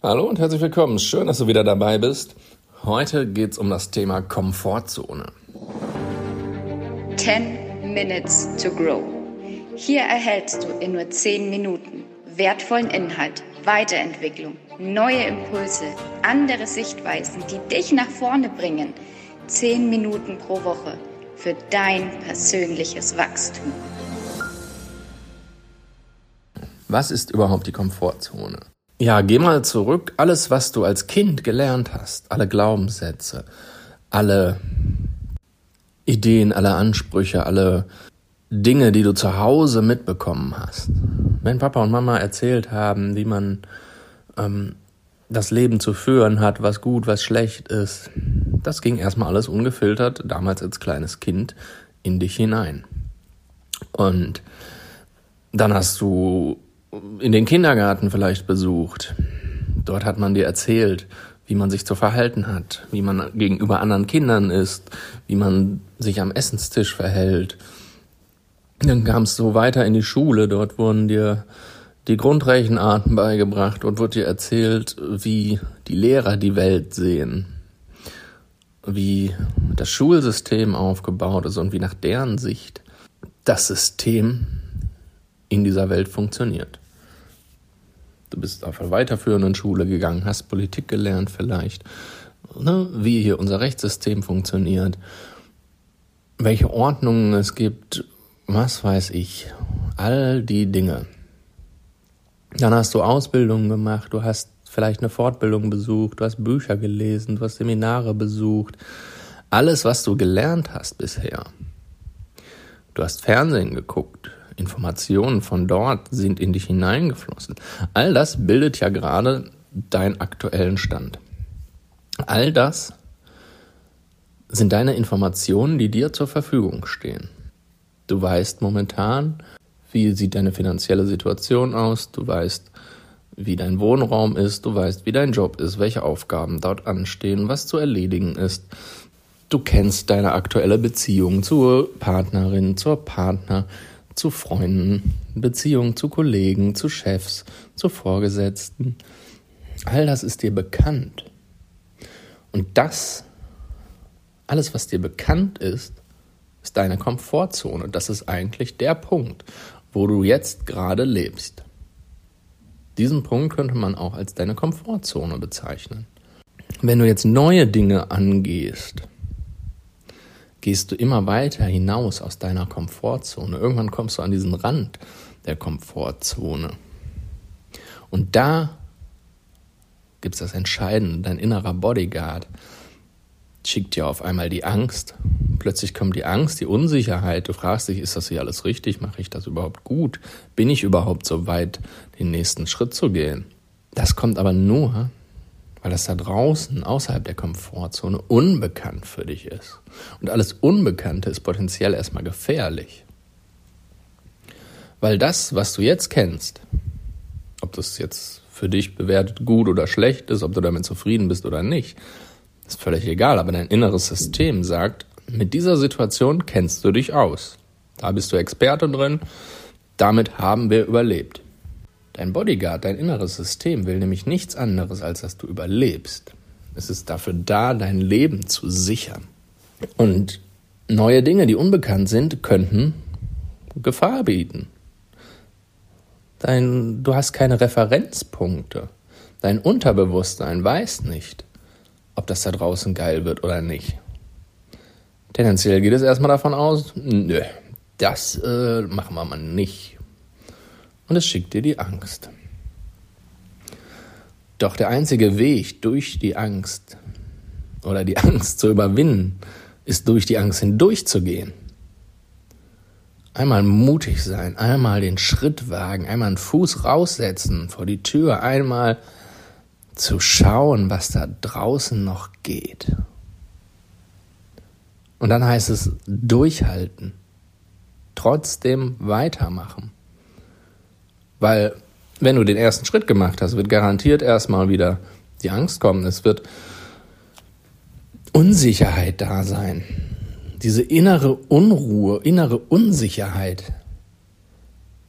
Hallo und herzlich willkommen. Schön, dass du wieder dabei bist. Heute geht es um das Thema Komfortzone. 10 Minutes to Grow. Hier erhältst du in nur 10 Minuten wertvollen Inhalt, Weiterentwicklung, neue Impulse, andere Sichtweisen, die dich nach vorne bringen. 10 Minuten pro Woche für dein persönliches Wachstum. Was ist überhaupt die Komfortzone? Ja, geh mal zurück. Alles, was du als Kind gelernt hast, alle Glaubenssätze, alle Ideen, alle Ansprüche, alle Dinge, die du zu Hause mitbekommen hast. Wenn Papa und Mama erzählt haben, wie man ähm, das Leben zu führen hat, was gut, was schlecht ist, das ging erstmal alles ungefiltert, damals als kleines Kind, in dich hinein. Und dann hast du in den Kindergarten vielleicht besucht. Dort hat man dir erzählt, wie man sich zu verhalten hat, wie man gegenüber anderen Kindern ist, wie man sich am Essenstisch verhält. Dann kam es so weiter in die Schule, dort wurden dir die Grundrechenarten beigebracht und wurde dir erzählt, wie die Lehrer die Welt sehen, wie das Schulsystem aufgebaut ist und wie nach deren Sicht das System in dieser Welt funktioniert. Du bist auf einer weiterführenden Schule gegangen, hast Politik gelernt vielleicht, ne, wie hier unser Rechtssystem funktioniert, welche Ordnungen es gibt, was weiß ich, all die Dinge. Dann hast du Ausbildungen gemacht, du hast vielleicht eine Fortbildung besucht, du hast Bücher gelesen, du hast Seminare besucht, alles, was du gelernt hast bisher. Du hast Fernsehen geguckt, Informationen von dort sind in dich hineingeflossen. All das bildet ja gerade deinen aktuellen Stand. All das sind deine Informationen, die dir zur Verfügung stehen. Du weißt momentan, wie sieht deine finanzielle Situation aus, du weißt, wie dein Wohnraum ist, du weißt, wie dein Job ist, welche Aufgaben dort anstehen, was zu erledigen ist. Du kennst deine aktuelle Beziehung zur Partnerin, zur Partner, zu Freunden, Beziehungen zu Kollegen, zu Chefs, zu Vorgesetzten. All das ist dir bekannt. Und das, alles, was dir bekannt ist, ist deine Komfortzone. Das ist eigentlich der Punkt, wo du jetzt gerade lebst. Diesen Punkt könnte man auch als deine Komfortzone bezeichnen. Wenn du jetzt neue Dinge angehst, gehst du immer weiter hinaus aus deiner Komfortzone. Irgendwann kommst du an diesen Rand der Komfortzone. Und da gibt es das Entscheidende, dein innerer Bodyguard schickt dir auf einmal die Angst. Plötzlich kommt die Angst, die Unsicherheit. Du fragst dich, ist das hier alles richtig? Mache ich das überhaupt gut? Bin ich überhaupt so weit, den nächsten Schritt zu gehen? Das kommt aber nur, weil das da draußen, außerhalb der Komfortzone, unbekannt für dich ist. Und alles Unbekannte ist potenziell erstmal gefährlich. Weil das, was du jetzt kennst, ob das jetzt für dich bewertet gut oder schlecht ist, ob du damit zufrieden bist oder nicht, ist völlig egal. Aber dein inneres System sagt, mit dieser Situation kennst du dich aus. Da bist du Experte drin. Damit haben wir überlebt. Dein Bodyguard, dein inneres System will nämlich nichts anderes, als dass du überlebst. Es ist dafür da, dein Leben zu sichern. Und neue Dinge, die unbekannt sind, könnten Gefahr bieten. Dein, du hast keine Referenzpunkte. Dein Unterbewusstsein weiß nicht, ob das da draußen geil wird oder nicht. Tendenziell geht es erstmal davon aus, nö, das äh, machen wir mal nicht und es schickt dir die Angst. Doch der einzige Weg durch die Angst oder die Angst zu überwinden, ist durch die Angst hindurchzugehen. Einmal mutig sein, einmal den Schritt wagen, einmal einen Fuß raussetzen vor die Tür, einmal zu schauen, was da draußen noch geht. Und dann heißt es durchhalten, trotzdem weitermachen. Weil wenn du den ersten Schritt gemacht hast, wird garantiert erstmal wieder die Angst kommen. Es wird Unsicherheit da sein. Diese innere Unruhe, innere Unsicherheit.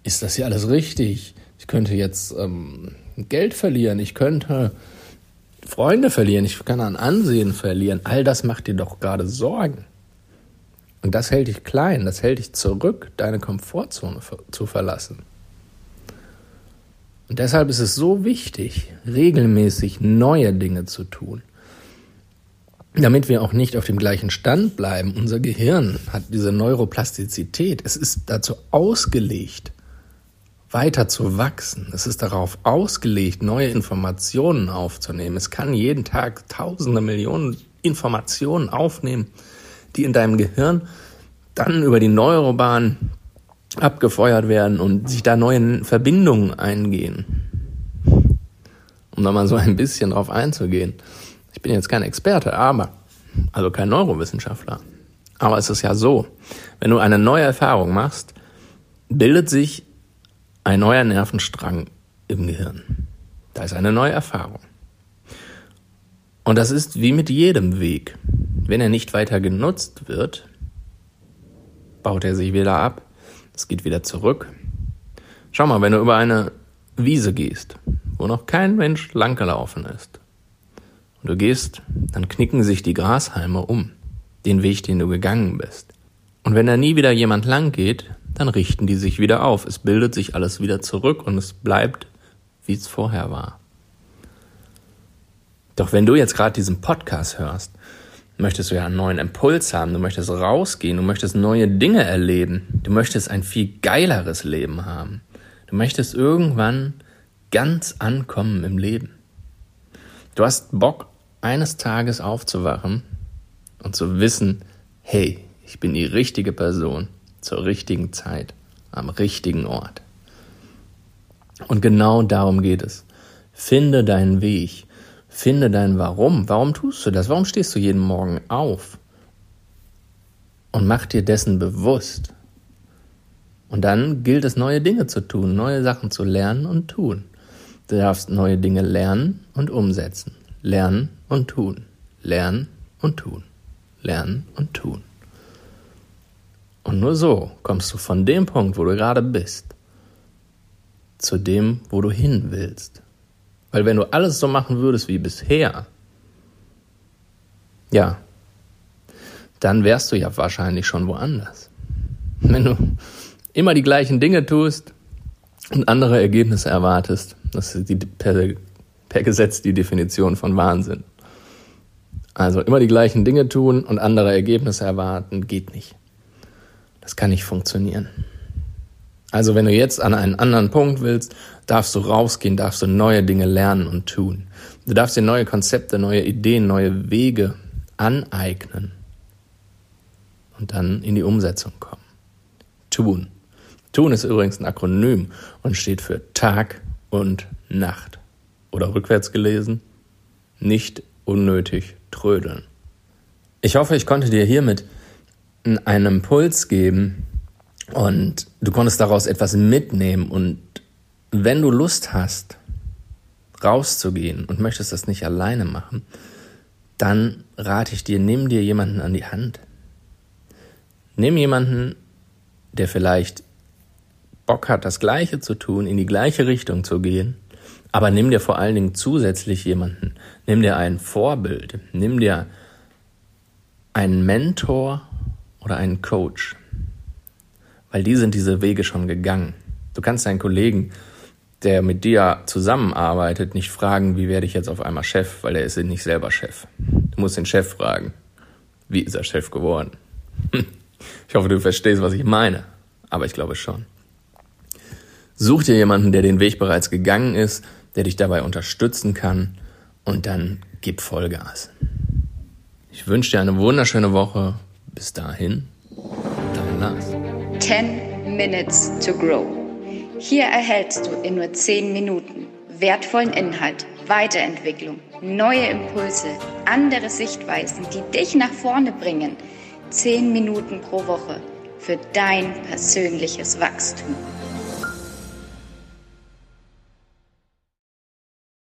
Ist das hier alles richtig? Ich könnte jetzt ähm, Geld verlieren, ich könnte Freunde verlieren, ich kann an Ansehen verlieren. All das macht dir doch gerade Sorgen. Und das hält dich klein, das hält dich zurück, deine Komfortzone zu verlassen. Und deshalb ist es so wichtig, regelmäßig neue Dinge zu tun. Damit wir auch nicht auf dem gleichen Stand bleiben. Unser Gehirn hat diese Neuroplastizität. Es ist dazu ausgelegt, weiter zu wachsen. Es ist darauf ausgelegt, neue Informationen aufzunehmen. Es kann jeden Tag tausende Millionen Informationen aufnehmen, die in deinem Gehirn dann über die Neurobahn abgefeuert werden und sich da neue Verbindungen eingehen. Um da mal so ein bisschen drauf einzugehen. Ich bin jetzt kein Experte, aber, also kein Neurowissenschaftler. Aber es ist ja so, wenn du eine neue Erfahrung machst, bildet sich ein neuer Nervenstrang im Gehirn. Da ist eine neue Erfahrung. Und das ist wie mit jedem Weg. Wenn er nicht weiter genutzt wird, baut er sich wieder ab. Es geht wieder zurück. Schau mal, wenn du über eine Wiese gehst, wo noch kein Mensch langgelaufen ist, und du gehst, dann knicken sich die Grashalme um, den Weg, den du gegangen bist. Und wenn da nie wieder jemand lang geht, dann richten die sich wieder auf. Es bildet sich alles wieder zurück und es bleibt, wie es vorher war. Doch wenn du jetzt gerade diesen Podcast hörst möchtest du ja einen neuen Impuls haben, du möchtest rausgehen, du möchtest neue Dinge erleben, du möchtest ein viel geileres Leben haben. Du möchtest irgendwann ganz ankommen im Leben. Du hast Bock, eines Tages aufzuwachen und zu wissen, hey, ich bin die richtige Person zur richtigen Zeit, am richtigen Ort. Und genau darum geht es. Finde deinen Weg. Finde dein Warum. Warum tust du das? Warum stehst du jeden Morgen auf? Und mach dir dessen bewusst. Und dann gilt es, neue Dinge zu tun, neue Sachen zu lernen und tun. Du darfst neue Dinge lernen und umsetzen. Lernen und tun. Lernen und tun. Lernen und tun. Und nur so kommst du von dem Punkt, wo du gerade bist, zu dem, wo du hin willst. Weil wenn du alles so machen würdest wie bisher, ja, dann wärst du ja wahrscheinlich schon woanders. Wenn du immer die gleichen Dinge tust und andere Ergebnisse erwartest, das ist die, per, per Gesetz die Definition von Wahnsinn. Also immer die gleichen Dinge tun und andere Ergebnisse erwarten, geht nicht. Das kann nicht funktionieren. Also wenn du jetzt an einen anderen Punkt willst, darfst du rausgehen, darfst du neue Dinge lernen und tun. Du darfst dir neue Konzepte, neue Ideen, neue Wege aneignen und dann in die Umsetzung kommen. Tun. Tun ist übrigens ein Akronym und steht für Tag und Nacht. Oder rückwärts gelesen, nicht unnötig trödeln. Ich hoffe, ich konnte dir hiermit einen Impuls geben, und du konntest daraus etwas mitnehmen. Und wenn du Lust hast, rauszugehen und möchtest das nicht alleine machen, dann rate ich dir, nimm dir jemanden an die Hand. Nimm jemanden, der vielleicht Bock hat, das Gleiche zu tun, in die gleiche Richtung zu gehen, aber nimm dir vor allen Dingen zusätzlich jemanden. Nimm dir ein Vorbild, nimm dir einen Mentor oder einen Coach, weil die sind diese Wege schon gegangen. Du kannst deinen Kollegen, der mit dir zusammenarbeitet, nicht fragen, wie werde ich jetzt auf einmal Chef, weil er ist nicht selber Chef. Du musst den Chef fragen, wie ist er Chef geworden? Ich hoffe, du verstehst, was ich meine, aber ich glaube schon. Such dir jemanden, der den Weg bereits gegangen ist, der dich dabei unterstützen kann und dann gib Vollgas. Ich wünsche dir eine wunderschöne Woche. Bis dahin, dein Lars. 10 Minutes to Grow. Hier erhältst du in nur 10 Minuten wertvollen Inhalt, Weiterentwicklung, neue Impulse, andere Sichtweisen, die dich nach vorne bringen. 10 Minuten pro Woche für dein persönliches Wachstum.